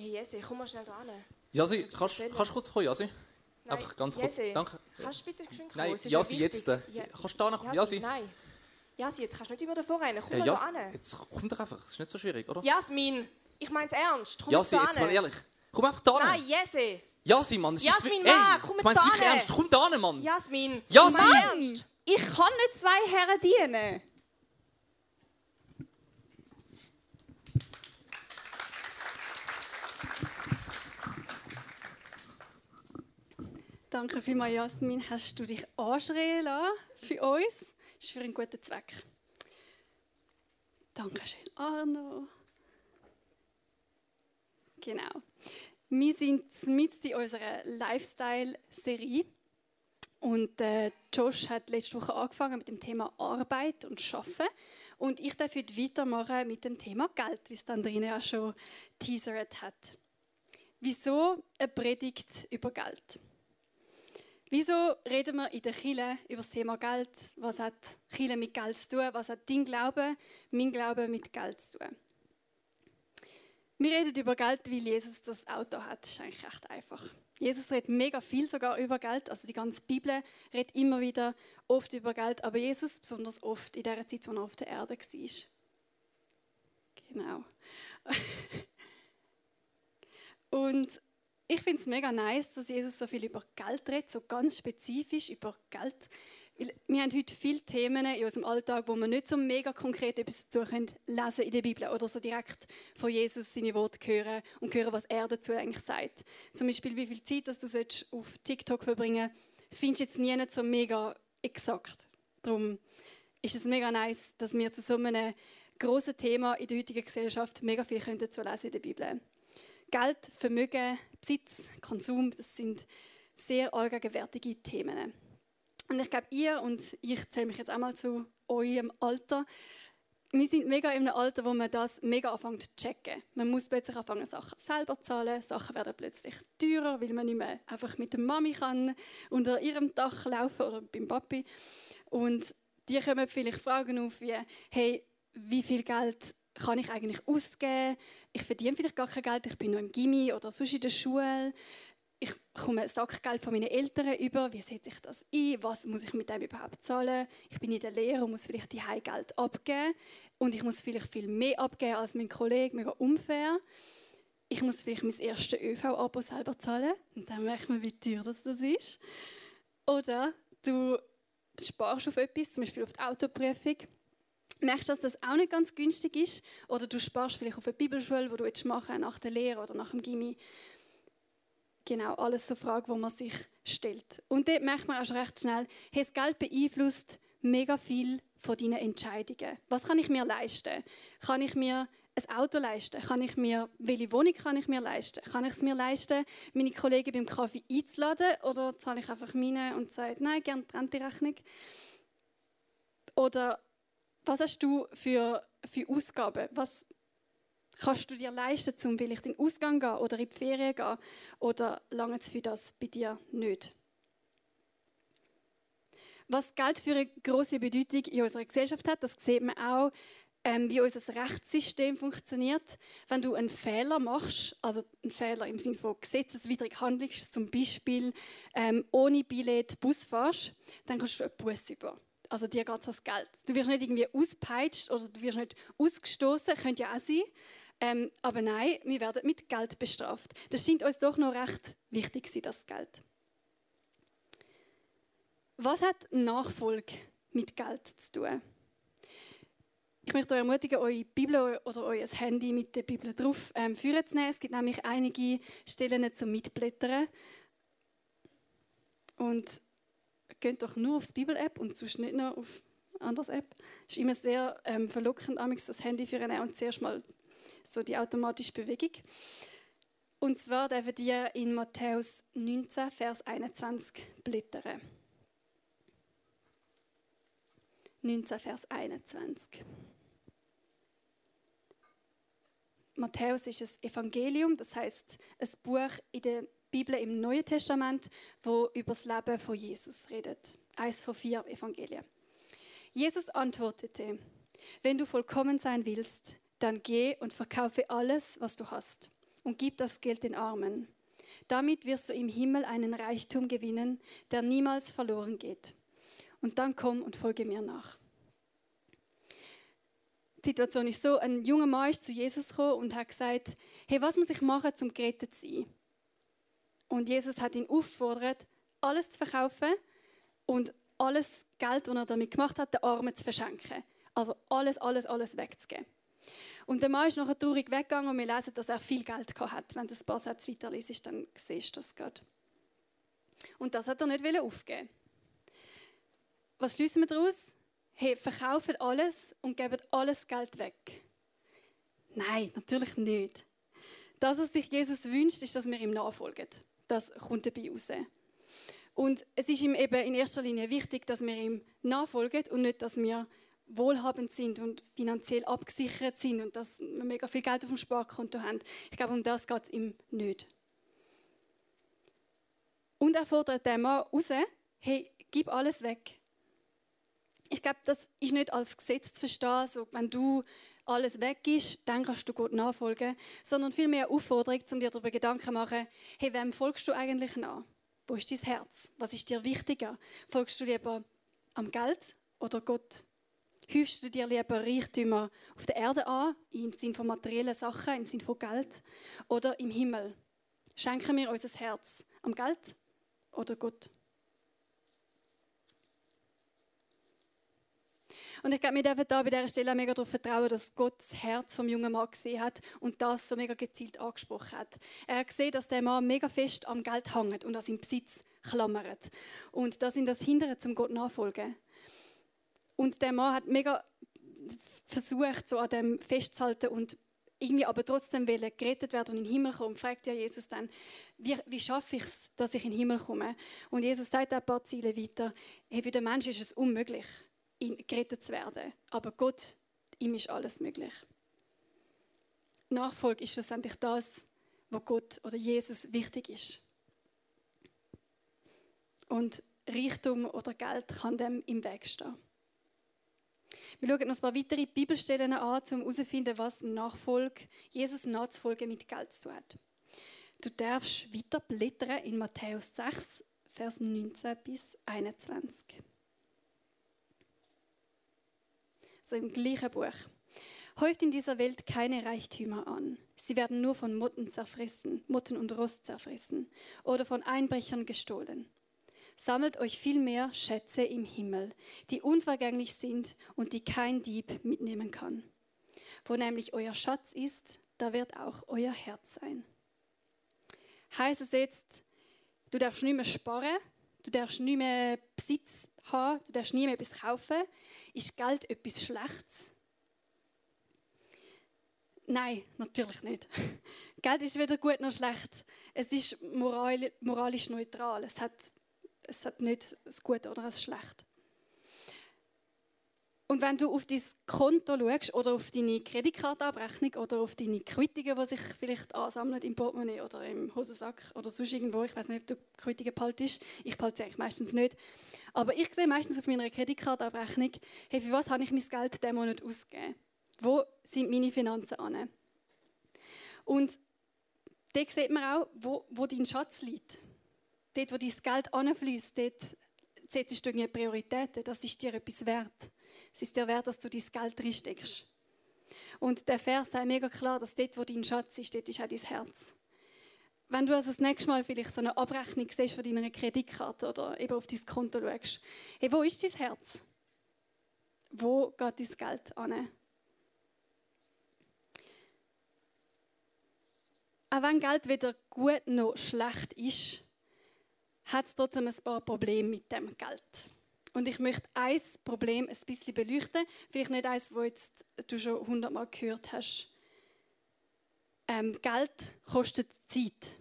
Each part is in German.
Hey Jesse, komm mal schnell da hin. Jasi, kannst kannst du kurz kommen, Jasi? Nein, Einfach ganz kurz. Jesse, Danke. Kannst du bitte geschwind kommen? Nein, Es ist ja Jasi, wichtig. jetzt. äh, Ja, Kannst du da nach... Jasi, Jasi? nein. Jasi, jetzt kannst du nicht immer davor rein. Komm Ja, mal Jasi, da hin. jetzt komm doch einfach. Es ist nicht so schwierig, oder? Jasmin, ich mein's ernst. Komm Jasi, jetzt da mal hin. ehrlich. Komm einfach da Nein, hin. Jesse. Jasi, Mann. es ist Jasmin, wi- Mann, komm ich jetzt mein's da wirklich hin. ernst. Komm da hin, Mann. Jasmin, Jasmin! ich mein's ernst. Ich kann nicht zwei Herren dienen. Danke vielmals, Jasmin. Hast du dich anschreien lassen für uns? Das ist für einen guten Zweck. Dankeschön, Arno. Genau. Wir sind mitten in unserer Lifestyle-Serie. Und äh, Josh hat letzte Woche angefangen mit dem Thema Arbeit und Schaffen. Und ich darf heute weitermachen mit dem Thema Geld, wie es dann drin ja schon teasert hat. Wieso eine Predigt über Geld? Wieso reden wir in der Kirche über das Thema Geld? Was hat Kirche mit Geld zu tun? Was hat dein Glaube, mein Glaube mit Geld zu tun? Wir reden über Geld, weil Jesus das Auto hat. Das ist eigentlich recht einfach. Jesus redet mega viel sogar über Geld. Also die ganze Bibel redet immer wieder oft über Geld. Aber Jesus besonders oft in der Zeit, wo er auf der Erde war. Genau. Und ich finde es mega nice, dass Jesus so viel über Geld redet, so ganz spezifisch über Geld. Weil wir haben heute viele Themen in unserem Alltag, wo wir nicht so mega konkret etwas dazu können lesen in der Bibel oder so direkt von Jesus seine Worte hören und hören, was er dazu eigentlich sagt. Zum Beispiel, wie viel Zeit dass du sollst auf TikTok verbringen findest du jetzt nie so mega exakt. Darum ist es mega nice, dass wir zu so einem grossen Thema in der heutigen Gesellschaft mega viel dazu lesen in der Bibel. Geld, Vermögen, Besitz, Konsum, das sind sehr allgegenwärtige Themen. Und ich glaube, ihr und ich zähle mich jetzt einmal zu eurem Alter. Wir sind mega in einem Alter, wo man das mega anfängt zu checken. Man muss plötzlich anfangen, Sachen selber zu zahlen. Sachen werden plötzlich teurer, weil man nicht mehr einfach mit der Mami kann unter ihrem Dach laufen oder beim Papi. Und die kommen vielleicht Fragen auf wie, hey, wie viel Geld kann ich eigentlich ausgeben? Ich verdiene vielleicht gar kein Geld, ich bin noch im Gimmi oder sonst in der Schule. Ich komme ein Sackgeld von meinen Eltern über. Wie setze ich das ein? Was muss ich mit dem überhaupt zahlen? Ich bin in der Lehre und muss vielleicht die Geld abgeben. Und ich muss vielleicht viel mehr abgeben als mein Kollege. Mega unfair. Ich muss vielleicht mein erstes ÖV-Abo selber zahlen. Und dann merkt man, wie teuer das ist. Oder du sparst auf etwas, zum Beispiel auf die Autoprüfung merkst, dass das auch nicht ganz günstig ist. Oder du sparst vielleicht auf eine Bibelschule, wo du jetzt machen nach der Lehre oder nach dem Gimmi. Genau, alles so Fragen, die man sich stellt. Und dort merkt man auch schon recht schnell, hey, das Geld beeinflusst mega viel von deinen Entscheidungen. Was kann ich mir leisten? Kann ich mir ein Auto leisten? Kann ich mir, welche Wohnung kann ich mir leisten? Kann ich es mir leisten, meine Kollegen beim Kaffee einzuladen? Oder zahle ich einfach meine und sage, nein, gerne die Rechnung? Oder was hast du für, für Ausgaben? Was kannst du dir leisten, um vielleicht in den Ausgang gehen oder in die Ferien gehen? Oder lange es für das bei dir nicht? Was Geld für eine große Bedeutung in unserer Gesellschaft hat, das sieht man auch, ähm, wie unser Rechtssystem funktioniert. Wenn du einen Fehler machst, also einen Fehler im Sinne von gesetzeswidrig handelst, zum Beispiel ähm, ohne Billett Bus fährst, dann kannst du einen Bus über. Also dir geht das Geld. Du wirst nicht irgendwie auspeitscht oder du wirst nicht ausgestoßen, könnte ja auch sein. Ähm, aber nein, wir werden mit Geld bestraft. Das scheint uns doch noch recht wichtig sein, das Geld. Was hat Nachfolge mit Geld zu tun? Ich möchte euch ermutigen, eure Bibel oder euer Handy mit der Bibel drauf ähm, führen zu nehmen. Es gibt nämlich einige Stellen zum Mitblättern. Und geht doch nur auf die Bibel-App und sonst nicht noch auf eine andere App. Es ist immer sehr ähm, verlockend, das Handy für einen und zuerst mal so die automatische Bewegung. Und zwar dürfen die in Matthäus 19, Vers 21 blättern. 19, Vers 21. Matthäus ist ein Evangelium, das heißt ein Buch in der Bibel im Neuen Testament, wo über das Leben von Jesus redet. Eins von vier Evangelien. Jesus antwortete: Wenn du vollkommen sein willst, dann geh und verkaufe alles, was du hast und gib das Geld den Armen. Damit wirst du im Himmel einen Reichtum gewinnen, der niemals verloren geht. Und dann komm und folge mir nach. Die Situation ist so, ein junger Mann ist zu Jesus gekommen und hat gesagt, hey, was muss ich machen, um gerettet zu sein? Und Jesus hat ihn aufgefordert, alles zu verkaufen und alles Geld, das er damit gemacht hat, den Armen zu verschenken. Also alles, alles, alles wegzugeben. Und der Mann ist nachher traurig weggegangen und wir lesen, dass er viel Geld hat. Wenn du ein paar Sätze weiterliest, dann siehst du das gerade. Und das hat er nicht aufgeben Was schließen wir daraus? Hey, verkauft alles und gebt alles Geld weg. Nein, natürlich nicht. Das, was sich Jesus wünscht, ist, dass wir ihm nachfolgen. Das kommt dabei raus. Und es ist ihm eben in erster Linie wichtig, dass wir ihm nachfolgen und nicht, dass wir wohlhabend sind und finanziell abgesichert sind und dass wir mega viel Geld auf dem Sparkonto haben. Ich glaube, um das geht es ihm nicht. Und er fordert den Mann raus, hey, gib alles weg. Ich glaube, das ist nicht als Gesetz zu verstehen, so, wenn du alles weg ist, dann kannst du Gott nachfolgen, sondern vielmehr eine Aufforderung, um dir darüber Gedanken zu machen, hey, wem folgst du eigentlich nach? Wo ist dein Herz? Was ist dir wichtiger? Folgst du lieber am Geld oder Gott? Häufst du dir lieber Reichtümer auf der Erde an, im Sinne von materiellen Sachen, im Sinne von Geld, oder im Himmel? Schenken wir unser Herz am Geld oder Gott? Und ich glaube, wir dürfen da bei dieser Stelle mega darauf vertrauen, dass Gott das Herz vom jungen Mann gesehen hat und das so mega gezielt angesprochen hat. Er hat gesehen, dass der Mann mega fest am Geld hängt und an seinem Besitz klammert. Und das ihn das hindert, zum Gott nachfolgen. Und der Mann hat mega versucht, so an dem festzuhalten und irgendwie aber trotzdem will gerettet werden und in den Himmel kommen, fragt ja Jesus dann, wie, wie schaffe ich es, dass ich in den Himmel komme? Und Jesus sagt ein paar Ziele weiter, hey, für den Menschen ist es unmöglich gerettet zu werden. Aber Gott, ihm ist alles möglich. Nachfolge ist schlussendlich das, was Gott oder Jesus wichtig ist. Und Reichtum oder Geld kann dem im Weg stehen. Wir schauen uns ein paar weitere Bibelstellen an, um herauszufinden, was Nachfolge, Jesus nachzufolgen mit Geld zu tun hat. Du darfst weiter blättern in Matthäus 6, Vers 19 bis 21. so im gleichen Buch. Häuft in dieser Welt keine Reichtümer an. Sie werden nur von Motten zerfressen, Motten und Rost zerfressen oder von Einbrechern gestohlen. Sammelt euch vielmehr Schätze im Himmel, die unvergänglich sind und die kein Dieb mitnehmen kann. Wo nämlich euer Schatz ist, da wird auch euer Herz sein. Heißt es jetzt, du darfst nicht mehr sparen, du darfst nicht mehr Besitz haben, du darfst nie mehr etwas kaufen. Ist Geld etwas Schlechtes? Nein, natürlich nicht. Geld ist weder gut noch schlecht. Es ist moralisch neutral. Es hat, es hat nicht das Gute oder das Schlechte. Und wenn du auf dein Konto schaust oder auf deine Kreditkartenabrechnung oder auf deine Quittungen, die sich vielleicht ansammeln im Portemonnaie oder im Hosensack oder sonst irgendwo, ich weiß nicht, ob du Quittungen behaltest, ich behalte sie eigentlich meistens nicht, aber ich sehe meistens auf meiner Kreditkartenabrechnung, hey, für was habe ich mein Geld diesen Monat ausgegeben? Wo sind meine Finanzen an? Und dort sieht man auch, wo, wo dein Schatz liegt. Dort, wo dein Geld anfließt, dort setzt du Prioritäten, das ist dir etwas wert. Es ist dir wert, dass du dein Geld reinsteckst. Und der Vers sagt mega klar, dass dort, wo dein Schatz ist, dort ist auch dein Herz. Wenn du also das nächste Mal vielleicht so eine Abrechnung siehst von deiner Kreditkarte oder eben auf dein Konto schaust, hey, wo ist dein Herz? Wo geht dein Geld an? Auch wenn Geld weder gut noch schlecht ist, hat es trotzdem ein paar Probleme mit dem Geld. Und ich möchte ein Problem ein bisschen beleuchten. Vielleicht nicht eins, das jetzt du schon hundertmal gehört hast. Ähm, Geld kostet Zeit.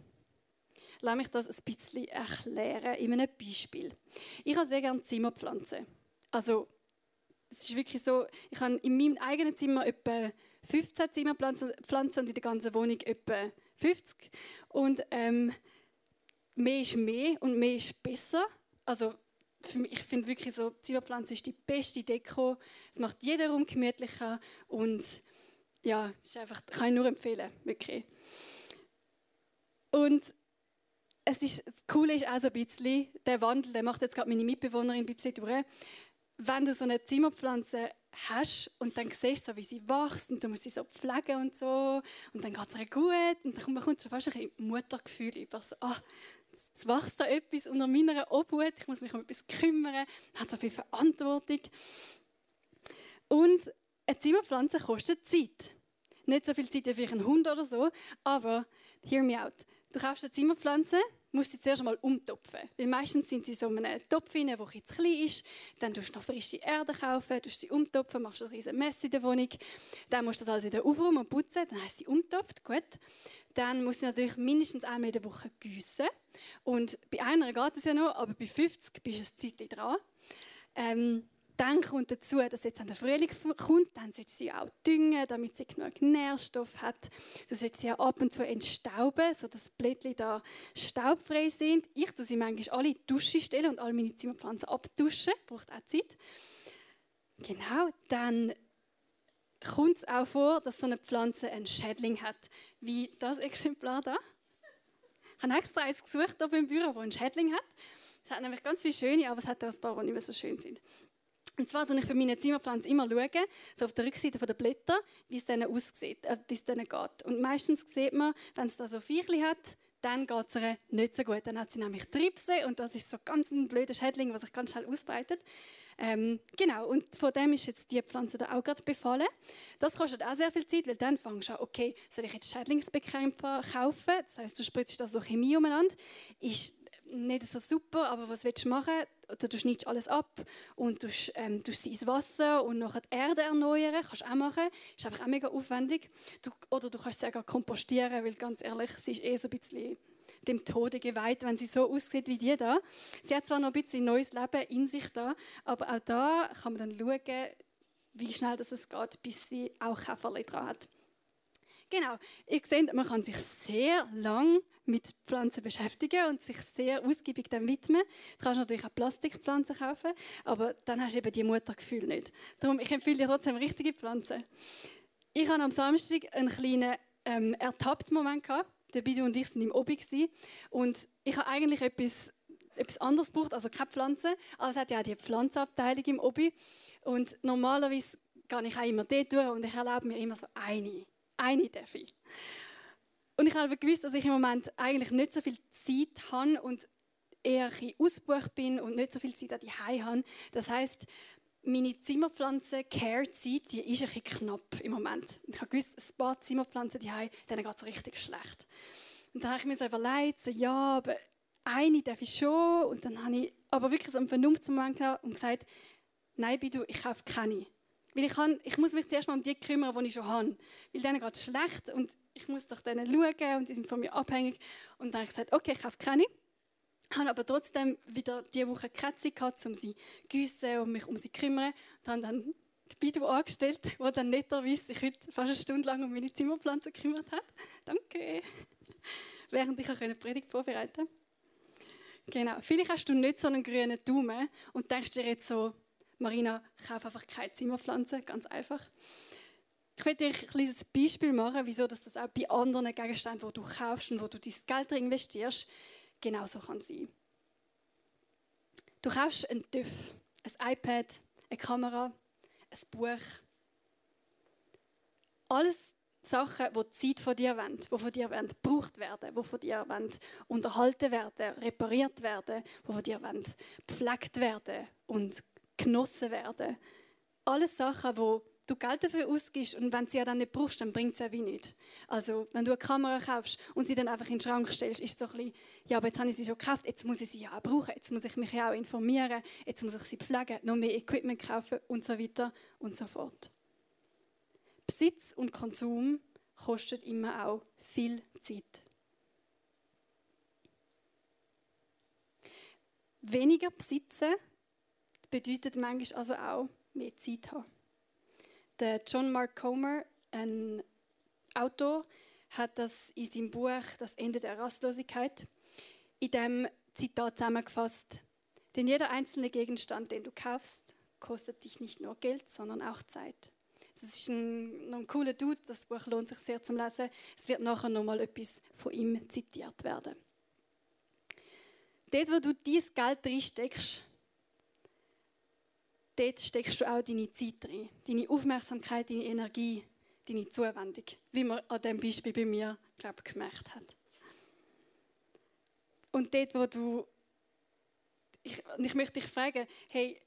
Lass mich das ein bisschen erklären in einem Beispiel. Ich habe sehr gerne Zimmerpflanzen. Also, es ist wirklich so, ich habe in meinem eigenen Zimmer etwa 15 Zimmerpflanzen und in der ganzen Wohnung etwa 50. Und ähm, mehr ist mehr und mehr ist besser. Also ich finde wirklich so, Zimmerpflanze ist die beste Deko. Es macht jeden Raum gemütlicher und ja, es ist einfach, kann ich nur empfehlen, wirklich. Und es ist, das Coole ist auch so ein bisschen, der Wandel, der macht jetzt gerade meine Mitbewohnerin ein bisschen durch. Wenn du so eine Zimmerpflanze hast und dann siehst du, so, wie sie wächst und du musst sie so pflegen und so und dann geht es ihr gut und dann kommt schon fast ein Muttergefühl über, so, ah, jetzt wächst da etwas unter meiner Obhut, ich muss mich um etwas kümmern, hat so viel Verantwortung. Und eine Zimmerpflanze kostet Zeit. Nicht so viel Zeit wie einen Hund oder so, aber hear me out. Du kaufst eine Zimmerpflanze, musst sie zuerst einmal umtopfen. Weil meistens sind sie so in einem Topf der zu klein ist. Dann tust du noch frische Erde kaufen, tust sie umtopfen, machst ein riesen Mess in der Wohnung. Dann musst du das alles wieder aufräumen und putzen. Dann hast du sie umtopft, gut. Dann musst du natürlich mindestens einmal in der Woche gießen. Und bei einer geht es ja noch, aber bei 50 bist du ein Zeit dran. Ähm, dann kommt dazu, dass jetzt an der Frühling kommt, dann sollst du sie auch düngen, damit sie genug Nährstoff hat. Du sollst sie auch ab und zu entstauben, sodass die Blättchen da staubfrei sind. Ich tue sie manchmal alle in die Dusche stellen und alle meine Zimmerpflanzen abduschen. Braucht auch Zeit. Genau, dann kommt es auch vor, dass so eine Pflanze einen Schädling hat, wie das Exemplar da. Ich habe extra eins gesucht hier im Büro, das einen Schädling hat. Es hat nämlich ganz viele schöne, aber es hat auch ein paar, die nicht mehr so schön sind. Und zwar schaue ich bei meinen Zimmerpflanzen immer, schauen, so auf der Rückseite der Blätter, wie es denen aussieht, äh, wie es denen geht. Und meistens sieht man, wenn es da so Viechli hat, dann geht es ihr nicht so gut. Dann hat sie nämlich Tripse und das ist so ganz ein blöder Schädling, der sich ganz schnell ausbreitet. Ähm, genau, und von dem ist jetzt die Pflanze da auch gerade befallen. Das kostet auch sehr viel Zeit, weil dann fängst du an, okay, soll ich jetzt Schädlingsbekämpfer kaufen? Das heißt, du spritzt da so Chemie umeinander. Ist nicht so super, aber was willst du machen? Du schneidest alles ab und du ähm, tust sie ins Wasser und nachher die Erde erneuern. Kannst du auch machen. Ist einfach auch mega aufwendig. Du, oder du kannst sie auch kompostieren, weil ganz ehrlich, sie ist eh so ein bisschen dem Tode geweiht, wenn sie so aussieht wie die da. Sie hat zwar noch ein bisschen neues Leben in sich da, aber auch da kann man dann schauen, wie schnell das es geht, bis sie auch Käferchen dran hat. Genau, ihr seht, man kann sich sehr lang mit Pflanzen beschäftigen und sich sehr ausgiebig dem widmen. Du kannst natürlich auch Plastikpflanzen kaufen, aber dann hast du eben die Muttergefühl nicht. Darum, ich empfehle dir trotzdem richtige Pflanzen. Ich hatte am Samstag einen kleinen ähm, ertappten Moment. Der Bidu und ich sind im Obi und ich habe eigentlich etwas, etwas anderes gebraucht, also keine Pflanze, aber es hat ja auch die Pflanzenabteilung im Obi und normalerweise gehe ich auch immer dort durch und ich erlaube mir immer so eine, eine darf ich. Und ich habe gewusst, dass ich im Moment eigentlich nicht so viel Zeit habe und eher ein ausgebucht bin und nicht so viel Zeit an die habe. Das heißt, meine Zimmerpflanzen Care-Zeit, die ist ein bisschen knapp im Moment. Ich habe gewusst, ein paar Zimmerpflanzen die denen geht es richtig schlecht. Und dann habe ich mir so überlegt, so, ja, aber eine darf ich schon. Und dann habe ich aber wirklich so einen Vernunftsmoment genommen und gesagt, nein, bitte, ich kaufe keine. Weil ich, kann, ich muss mich zuerst mal um die kümmern, die ich schon habe. Weil denen geht es schlecht und ich muss doch denen schauen und die sind von mir abhängig. Und dann habe ich gesagt, okay, ich kaufe keine. Ich habe aber trotzdem wieder diese Woche keine Zeit gehabt, um sie zu gießen und mich um sie zu kümmern. Und habe dann die Bidu angestellt, die dann netterweise sich heute fast eine Stunde lang um meine Zimmerpflanze gekümmert hat. Danke. Während ich eine Predigt vorbereiten Genau. Vielleicht hast du nicht so einen grünen Daumen und denkst dir jetzt so, Marina, kauf einfach keine Zimmerpflanze, ganz einfach. Ich werde dir ein kleines Beispiel machen, wieso das auch bei anderen Gegenständen, die du kaufst und wo du dein Geld investierst, genauso kann sein. Du kaufst einen TÜV, ein iPad, eine Kamera, ein Buch. Alles Sachen, die Zeit von dir wollen, die von dir wollen, gebraucht werden, die von dir wollen, unterhalten werden, repariert werden, die von dir wollen, gepflegt werden und genossen werden. Alles Sachen, die du Geld dafür ausgibst und wenn du sie dann nicht brauchst, dann bringt es ja wie nichts. Also, wenn du eine Kamera kaufst und sie dann einfach in den Schrank stellst, ist es so ein bisschen, ja, aber jetzt habe ich sie schon gekauft, jetzt muss ich sie ja auch brauchen, jetzt muss ich mich ja auch informieren, jetzt muss ich sie pflegen, noch mehr Equipment kaufen und so weiter und so fort. Besitz und Konsum kostet immer auch viel Zeit. Weniger besitzen bedeutet manchmal also auch mehr Zeit haben. Der John Mark Comer, ein Autor, hat das in seinem Buch Das Ende der Rastlosigkeit in dem Zitat zusammengefasst. Denn jeder einzelne Gegenstand, den du kaufst, kostet dich nicht nur Geld, sondern auch Zeit. Das ist ein, ein cooler Dude, das Buch lohnt sich sehr zum Lesen. Es wird nachher nochmal etwas von ihm zitiert werden. Dort, wo du dein Geld reinsteckst, dort steckst du auch deine Zeit rein, deine Aufmerksamkeit, deine Energie, deine Zuwendung, wie man an dem Beispiel bei mir, glaube ich, gemerkt hat. Und dort, wo du, ich, ich möchte dich fragen, hey,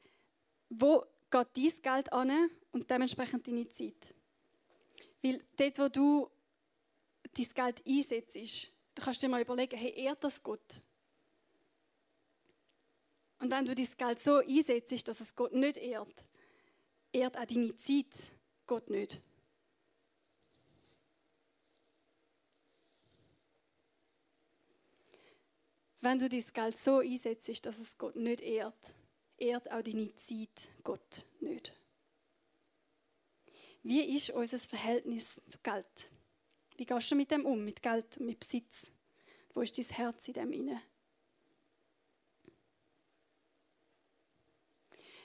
wo geht dein Geld an und dementsprechend deine Zeit? Weil dort, wo du dein Geld einsetzt, du kannst dir mal überlegen, hey, ehrt das Gott? Und wenn du dein Geld so einsetzt, dass es Gott nicht ehrt, ehrt auch deine Zeit Gott nicht. Wenn du dein Geld so einsetzt, dass es Gott nicht ehrt, ehrt auch deine Zeit Gott nicht. Wie ist unser Verhältnis zu Geld? Wie gehst du mit dem um, mit Geld und mit Besitz? Wo ist dein Herz in dem inne?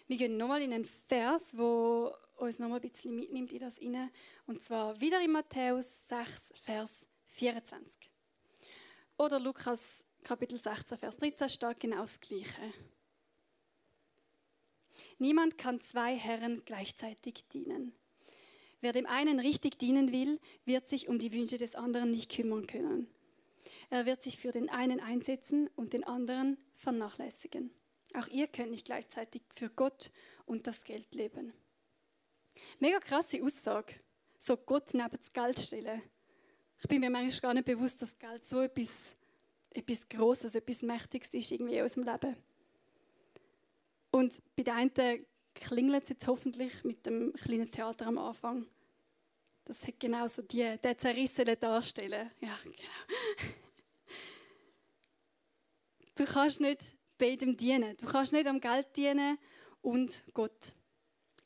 Wir gehen nochmal in einen Vers, wo uns nochmal ein bisschen mitnimmt in das inne, und zwar wieder in Matthäus 6, Vers 24. Oder Lukas Kapitel 16, Vers 13 steht genau das Gleiche. Niemand kann zwei Herren gleichzeitig dienen. Wer dem einen richtig dienen will, wird sich um die Wünsche des anderen nicht kümmern können. Er wird sich für den einen einsetzen und den anderen vernachlässigen. Auch ihr könnt nicht gleichzeitig für Gott und das Geld leben. Mega krasse Aussage. So Gott neben das Geld stellen. Ich bin mir manchmal gar nicht bewusst, dass Geld so etwas etwas Grosses, etwas Mächtiges ist irgendwie aus dem Leben. Und bei den einen klingelt es jetzt hoffentlich mit dem kleinen Theater am Anfang. Das hat genau so die, der zerrissene Darstellen. Ja, genau. Du kannst nicht beidem dienen. Du kannst nicht am Geld dienen und Gott.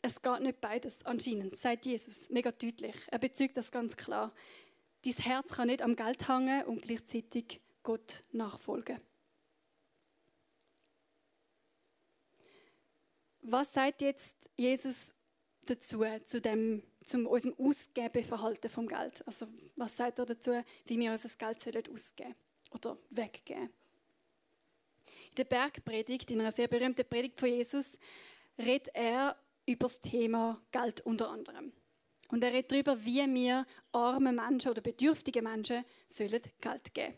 Es geht nicht beides, anscheinend, sagt Jesus mega deutlich. Er bezeugt das ganz klar. Dein Herz kann nicht am Geld hängen und gleichzeitig Gott nachfolgen. Was sagt jetzt Jesus dazu, zu dem, zum unserem Ausgebeverhalten vom Geld? Also was sagt er dazu, wie wir unser Geld ausgeben oder weggeben? In der Bergpredigt, in einer sehr berühmten Predigt von Jesus, redet er über das Thema Geld unter anderem. Und er redet darüber, wie wir armen Menschen oder bedürftige Menschen sollen Geld geben.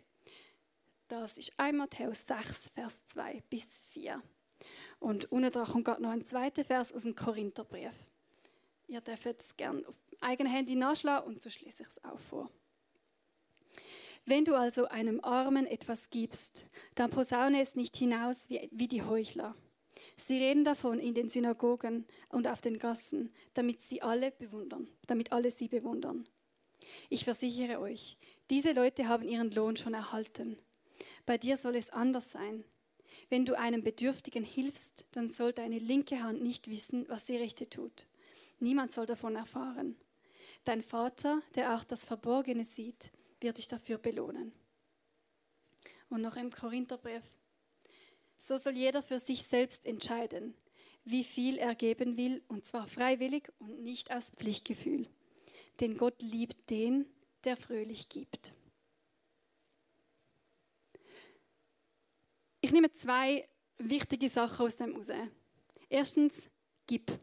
Das ist 1 Matthäus 6, Vers 2 bis 4. Und unten dran kommt noch ein zweiter Vers aus dem Korintherbrief. Ihr dürft es gerne auf eigene Handy nachschlagen und so schließe ich es auch vor. Wenn du also einem Armen etwas gibst, dann posaune es nicht hinaus wie, wie die Heuchler. Sie reden davon in den Synagogen und auf den Gassen, damit sie alle bewundern, damit alle sie bewundern. Ich versichere euch, diese Leute haben ihren Lohn schon erhalten. Bei dir soll es anders sein. Wenn du einem Bedürftigen hilfst, dann soll deine linke Hand nicht wissen, was die rechte tut. Niemand soll davon erfahren. Dein Vater, der auch das Verborgene sieht, wird dich dafür belohnen. Und noch im Korintherbrief. So soll jeder für sich selbst entscheiden, wie viel er geben will, und zwar freiwillig und nicht aus Pflichtgefühl. Denn Gott liebt den, der fröhlich gibt. Ich nehme zwei wichtige Sachen aus dem raus. Erstens, gib.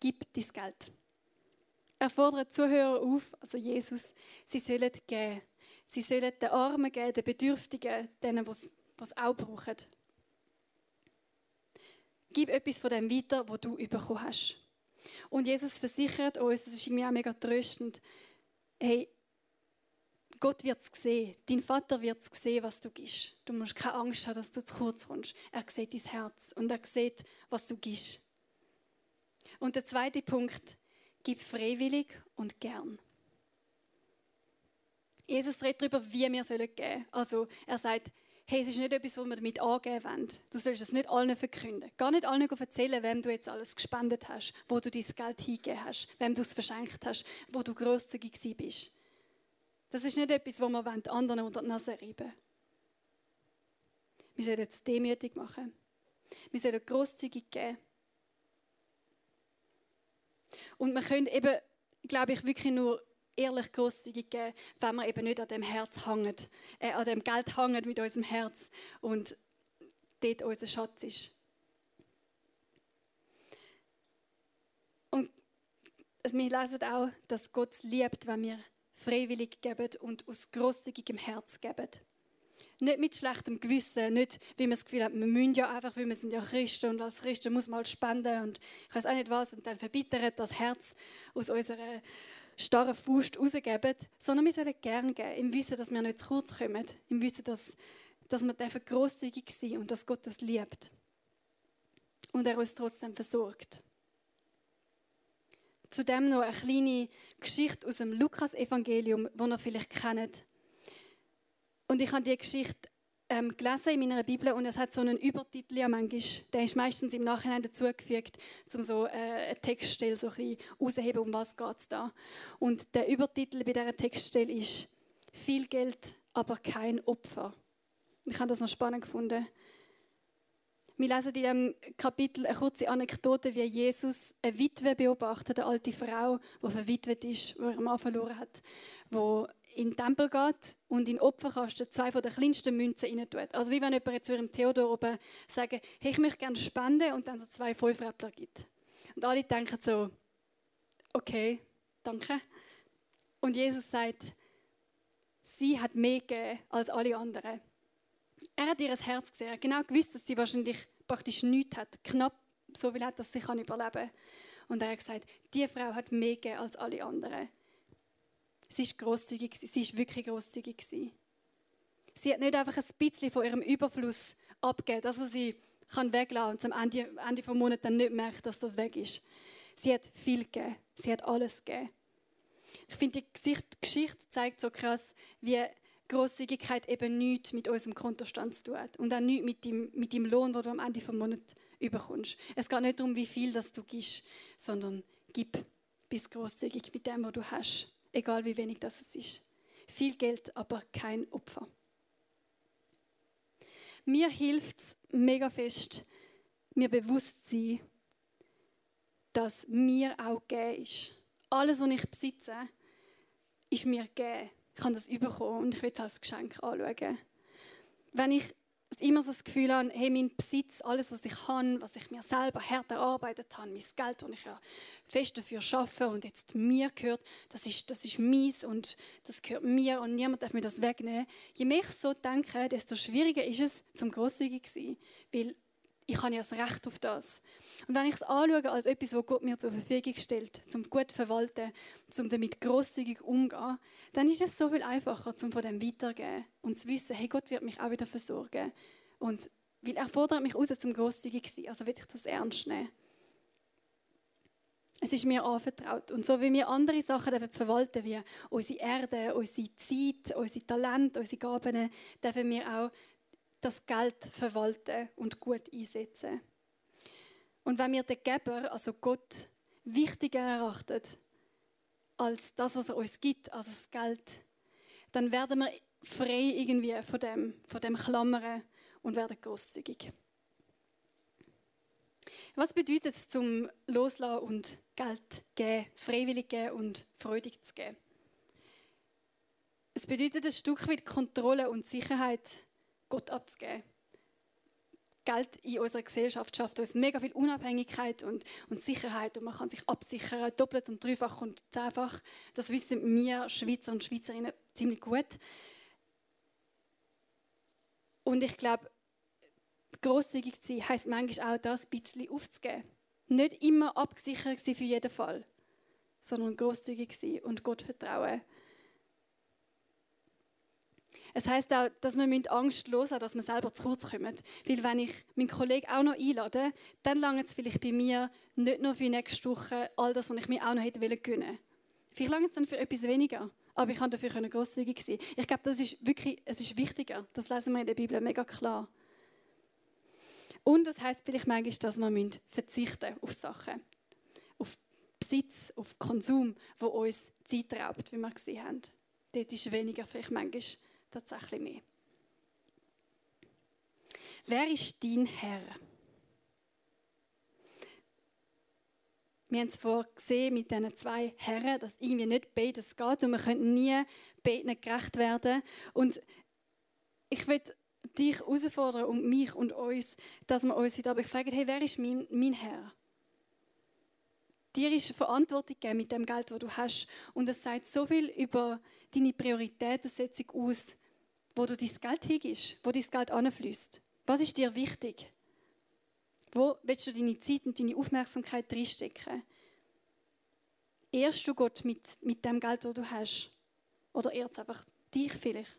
Gib dein Geld. Er fordert Zuhörer auf, also Jesus, sie sollen geben. Sie sollen den Armen geben, den Bedürftigen, denen, die es auch brauchen. Gib etwas von dem weiter, was du bekommen hast. Und Jesus versichert uns, das ist irgendwie auch mega tröstend, hey, Gott wird es sehen. Dein Vater wird es sehen, was du gibst. Du musst keine Angst haben, dass du zu kurz kommst. Er sieht dein Herz und er sieht, was du gibst. Und der zweite Punkt, gib freiwillig und gern. Jesus redet darüber, wie wir sollen geben. Also er sagt, hey, es ist nicht etwas, was wir damit angeben wollen. Du sollst es nicht allen verkünden. Gar nicht allen erzählen, wem du jetzt alles gespendet hast, wo du dein Geld hingegeben hast, wem du es verschenkt hast, wo du grosszügig bist. Das ist nicht etwas, wo wir anderen unter die Nase reiben Wir sollen es demütig machen. Wir sollen grosszügig geben. Und man könnte eben, glaube ich, wirklich nur ehrlich großzügig geben, wenn wir eben nicht an dem Herz hängen, äh, an dem Geld hängen mit unserem Herz und dort unser Schatz ist. Und wir lesen auch, dass Gott es liebt, wenn wir freiwillig geben und aus großzügigem Herz geben. Nicht mit schlechtem Gewissen, nicht, wie man das Gefühl hat, wir müssen ja einfach, weil wir sind ja Christen und als Christen muss man halt spenden und ich weiß auch nicht was und dann verbittert das Herz aus unserer starren Faust rausgeben, sondern wir sollen gerne geben, im Wissen, dass wir nicht zu kurz kommen, im Wissen, dass, dass wir großzügig sein und dass Gott das liebt und er uns trotzdem versorgt. Zudem noch eine kleine Geschichte aus dem Lukas-Evangelium, die ihr vielleicht kennt. Und ich habe diese Geschichte ähm, gelesen in meiner Bibel und es hat so einen Übertitel ja manchmal, der ist meistens im Nachhinein dazugefügt, um so äh, eine Textstelle so ein bisschen um was geht es da. Und der Übertitel bei dieser Textstelle ist «Viel Geld, aber kein Opfer». Ich habe das noch spannend gefunden. Wir lesen in diesem Kapitel eine kurze Anekdote, wie Jesus eine Witwe beobachtet, eine alte Frau, die verwitwet ist, die ihren Mann verloren hat, die in den Tempel geht und in den Opferkasten zwei von den kleinsten Münzen rein tut. Also wie wenn jemand jetzt im Theodor oben sagen, hey, ich möchte gerne spenden und dann so zwei Fünfräppler gibt. Und alle denken so, okay, danke. Und Jesus sagt, sie hat mehr gegeben als alle anderen. Er hat ihr Herz gesehen, genau gewusst, dass sie wahrscheinlich praktisch nichts hat, knapp so viel hat, dass sie überleben kann. Und er hat gesagt, die Frau hat mehr gegeben als alle anderen. Sie ist großzügig, sie ist wirklich großzügig Sie hat nicht einfach ein bisschen von ihrem Überfluss abgegeben, das, was sie kann weglassen und am Ende, Ende des Monats dann nicht merkt, dass das weg ist. Sie hat viel gegeben, sie hat alles gegeben. Ich finde, die Geschichte zeigt so krass, wie Großzügigkeit eben nichts mit unserem Kontostand zu tun hat und auch nichts mit dem, mit dem Lohn, den du am Ende des Monats überkommst. Es geht nicht darum, wie viel das du gibst, sondern gib, bist großzügig mit dem, was du hast egal wie wenig das ist. Viel Geld, aber kein Opfer. Mir hilft es mega fest, mir bewusst zu sein, dass mir auch gegeben ist. Alles, was ich besitze, ist mir gegeben. Ich kann das bekommen und ich will es als Geschenk anschauen. Wenn ich immer so das Gefühl habe, hey, mein Besitz, alles, was ich habe, was ich mir selber hart erarbeitet habe, mein Geld, das ich ja fest dafür schaffe und jetzt mir gehört, das ist, das ist mies und das gehört mir und niemand darf mir das wegnehmen. Je mehr ich so denke, desto schwieriger ist es, zum großzügig zu sein, weil ich habe ja das Recht auf das. Und wenn ich es anschaue als etwas, was Gott mir zur Verfügung stellt, zum gut verwalten, zum damit großzügig umgehen, dann ist es so viel einfacher, zum von dem weitergehen und zu wissen, hey, Gott wird mich auch wieder versorgen. Und weil er fordert mich raus, zum großzügig zu sein, also will ich das ernst nehmen. Es ist mir anvertraut. Und so wie wir andere Sachen verwalten, wie unsere Erde, unsere Zeit, unsere Talente, unsere Gaben, dürfen wir auch das Geld verwalten und gut einsetzen. Und wenn wir den Geber, also Gott, wichtiger erachten als das, was er uns gibt, also das Geld, dann werden wir frei irgendwie von dem, von dem Klammern und werden großzügig. Was bedeutet es zum Loslassen und Geld geben, freiwillig geben und freudig zu geben? Es bedeutet ein Stück weit Kontrolle und Sicherheit Gott abzugeben. Geld in unserer Gesellschaft schafft uns mega viel Unabhängigkeit und, und Sicherheit und man kann sich absichern, doppelt und dreifach und zehnfach. Das wissen wir Schweizer und Schweizerinnen ziemlich gut. Und ich glaube, großzügig zu sein heisst manchmal auch das ein bisschen aufzugeben. Nicht immer abgesichert sein für jeden Fall, sondern großzügig sein und Gott vertrauen. Es heißt auch, dass wir Angst los haben, dass wir selber zu kurz kommen. Weil wenn ich meinen Kollegen auch noch einlade, dann lange es vielleicht bei mir nicht nur für nächste Woche all das, was ich mir auch noch hätte gönnen Vielleicht lange es dann für etwas weniger. Aber ich kann dafür großzügig sein. Ich glaube, das ist wirklich, es ist wichtiger. Das lesen wir in der Bibel mega klar. Und das heißt vielleicht manchmal, dass wir verzichten auf Sachen, auf Besitz, auf Konsum, wo uns Zeit raubt, wie wir gesehen haben. Dort ist weniger vielleicht manchmal tatsächlich mehr. Wer ist dein Herr? wir haben es vorher gesehen mit diesen zwei Herren, dass irgendwie nicht beides geht und wir können nie beiden gerecht werden. Und ich will dich herausfordern und mich und uns, dass wir uns heute Abend fragen, hey, wer ist mein, mein Herr? Dir ist Verantwortung gegeben mit dem Geld, das du hast. Und es sagt so viel über deine Prioritätensetzung aus, wo du dein Geld hingibst, wo dein Geld anfließt. Was ist dir wichtig? Wo willst du deine Zeit und deine Aufmerksamkeit reinstecken? Ehrst du Gott mit, mit dem Geld, das du hast? Oder ehrt es einfach dich vielleicht?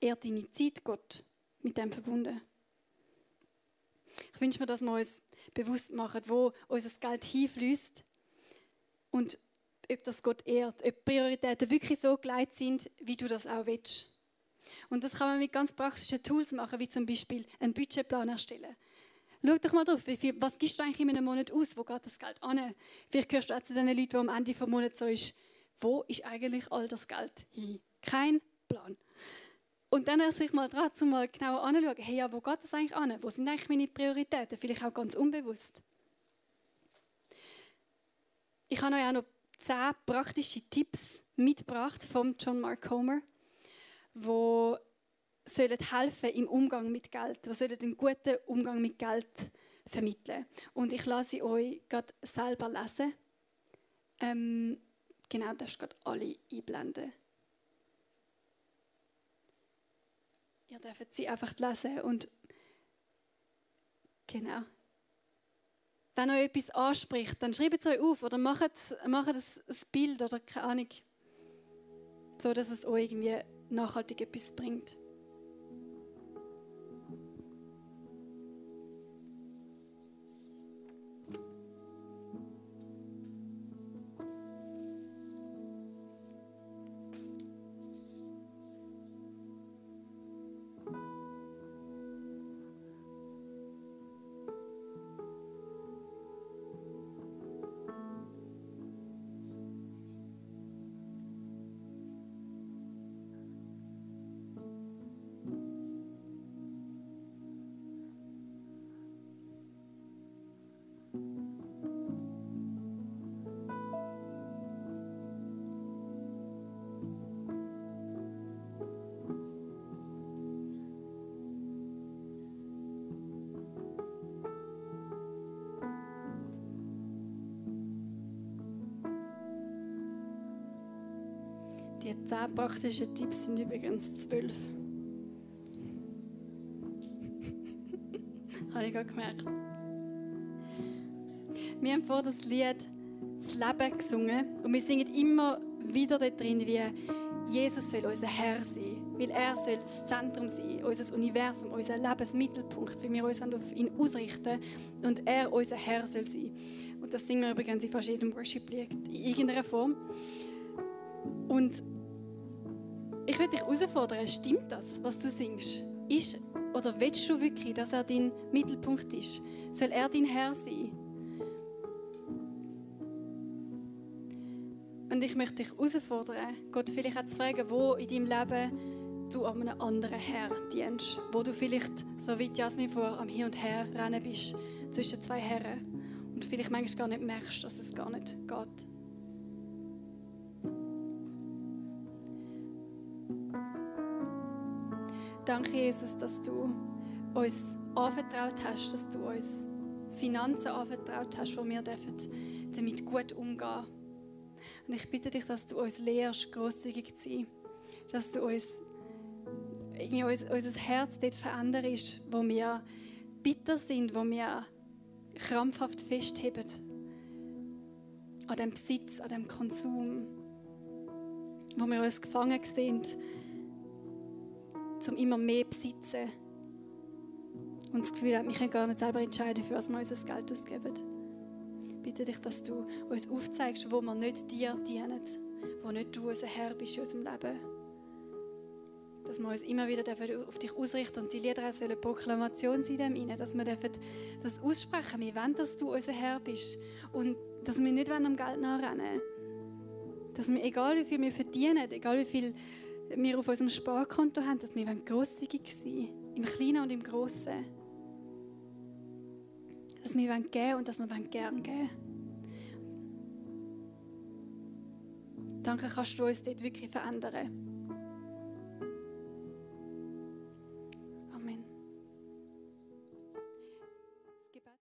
Ehrt deine Zeit Gott mit dem verbunden? Ich wünsche mir, dass wir uns bewusst machen, wo unser Geld hinfließt und ob das Gott ehrt, ob Prioritäten wirklich so geleitet sind, wie du das auch willst. Und das kann man mit ganz praktischen Tools machen, wie zum Beispiel einen Budgetplan erstellen. Schau doch mal drauf, viel, was gibst du eigentlich in einem Monat aus? Wo geht das Geld an? Vielleicht gehörst du auch zu den Leuten, die am Ende des Monats so ist, wo ist eigentlich all das Geld hin? Kein Plan. Und dann sich mal dran, um mal genauer anzuschauen, hey, ja, wo geht das eigentlich an? Wo sind eigentlich meine Prioritäten? Vielleicht auch ganz unbewusst. Ich habe euch auch noch zehn praktische Tipps mitgebracht von John Mark Homer, wo sollen helfen im Umgang mit Geld, wo sollen einen guten Umgang mit Geld vermitteln. Und ich lasse euch gerade selber lesen. Ähm, genau, das gerade alle einblenden. Ihr dürft sie einfach lesen und genau. Wenn euch etwas anspricht, dann schreibt es euch auf oder macht, macht ein Bild oder keine Ahnung, so dass es euch irgendwie nachhaltig etwas bringt. Die zehn praktischen Tipps sind übrigens zwölf. Habe ich gerade gemerkt. Wir haben vor das Lied das Leben gesungen und wir singen immer wieder da drin, wie Jesus soll unser Herr sein, weil er soll das Zentrum sein, unser Universum, unser Lebensmittelpunkt, wie wir uns auf ihn ausrichten und er unser Herr soll sein. Und das singen wir übrigens in jedem Worship-Lied in irgendeiner Form. Und ich will dich herausfordern, stimmt das, was du singst? Ist, oder willst du wirklich, dass er dein Mittelpunkt ist? Soll er dein Herr sein? Und ich möchte dich herausfordern, Gott vielleicht auch zu fragen, wo in deinem Leben du an einem anderen Herr dienst. Wo du vielleicht, so wie Jasmin vor, am Hin und Her rennen bist zwischen zwei Herren. Und vielleicht manchmal gar nicht merkst, dass es gar nicht geht. Danke, Jesus, dass du uns anvertraut hast, dass du uns Finanzen anvertraut hast, wo wir damit gut umgehen dürfen. Und ich bitte dich, dass du uns lehrst, grosszügig zu sein. Dass du uns, irgendwie uns, unser Herz dort veränderst, wo wir bitter sind, wo wir krampfhaft festheben an dem Besitz, an dem Konsum, wo wir uns gefangen sind zum immer mehr besitzen. Und das Gefühl haben, wir können gar nicht selber entscheiden, für was wir unser Geld ausgeben. Ich bitte dich, dass du uns aufzeigst, wo wir nicht dir dienen, wo nicht du unser Herr bist in unserem Leben. Dass wir uns immer wieder auf dich ausrichten und die Lieder sollen Proklamation sein in dem dass wir das aussprechen. Wir wollen, dass du unser Herr bist und dass wir nicht am Geld nachrennen Dass wir, egal wie viel wir verdienen, egal wie viel wir auf unserem Sparkonto haben, dass wir grosszügig sein wollen, im Kleinen und im Großen. Dass wir geben wollen und dass wir gern geben Danke, kannst du uns dort wirklich verändern.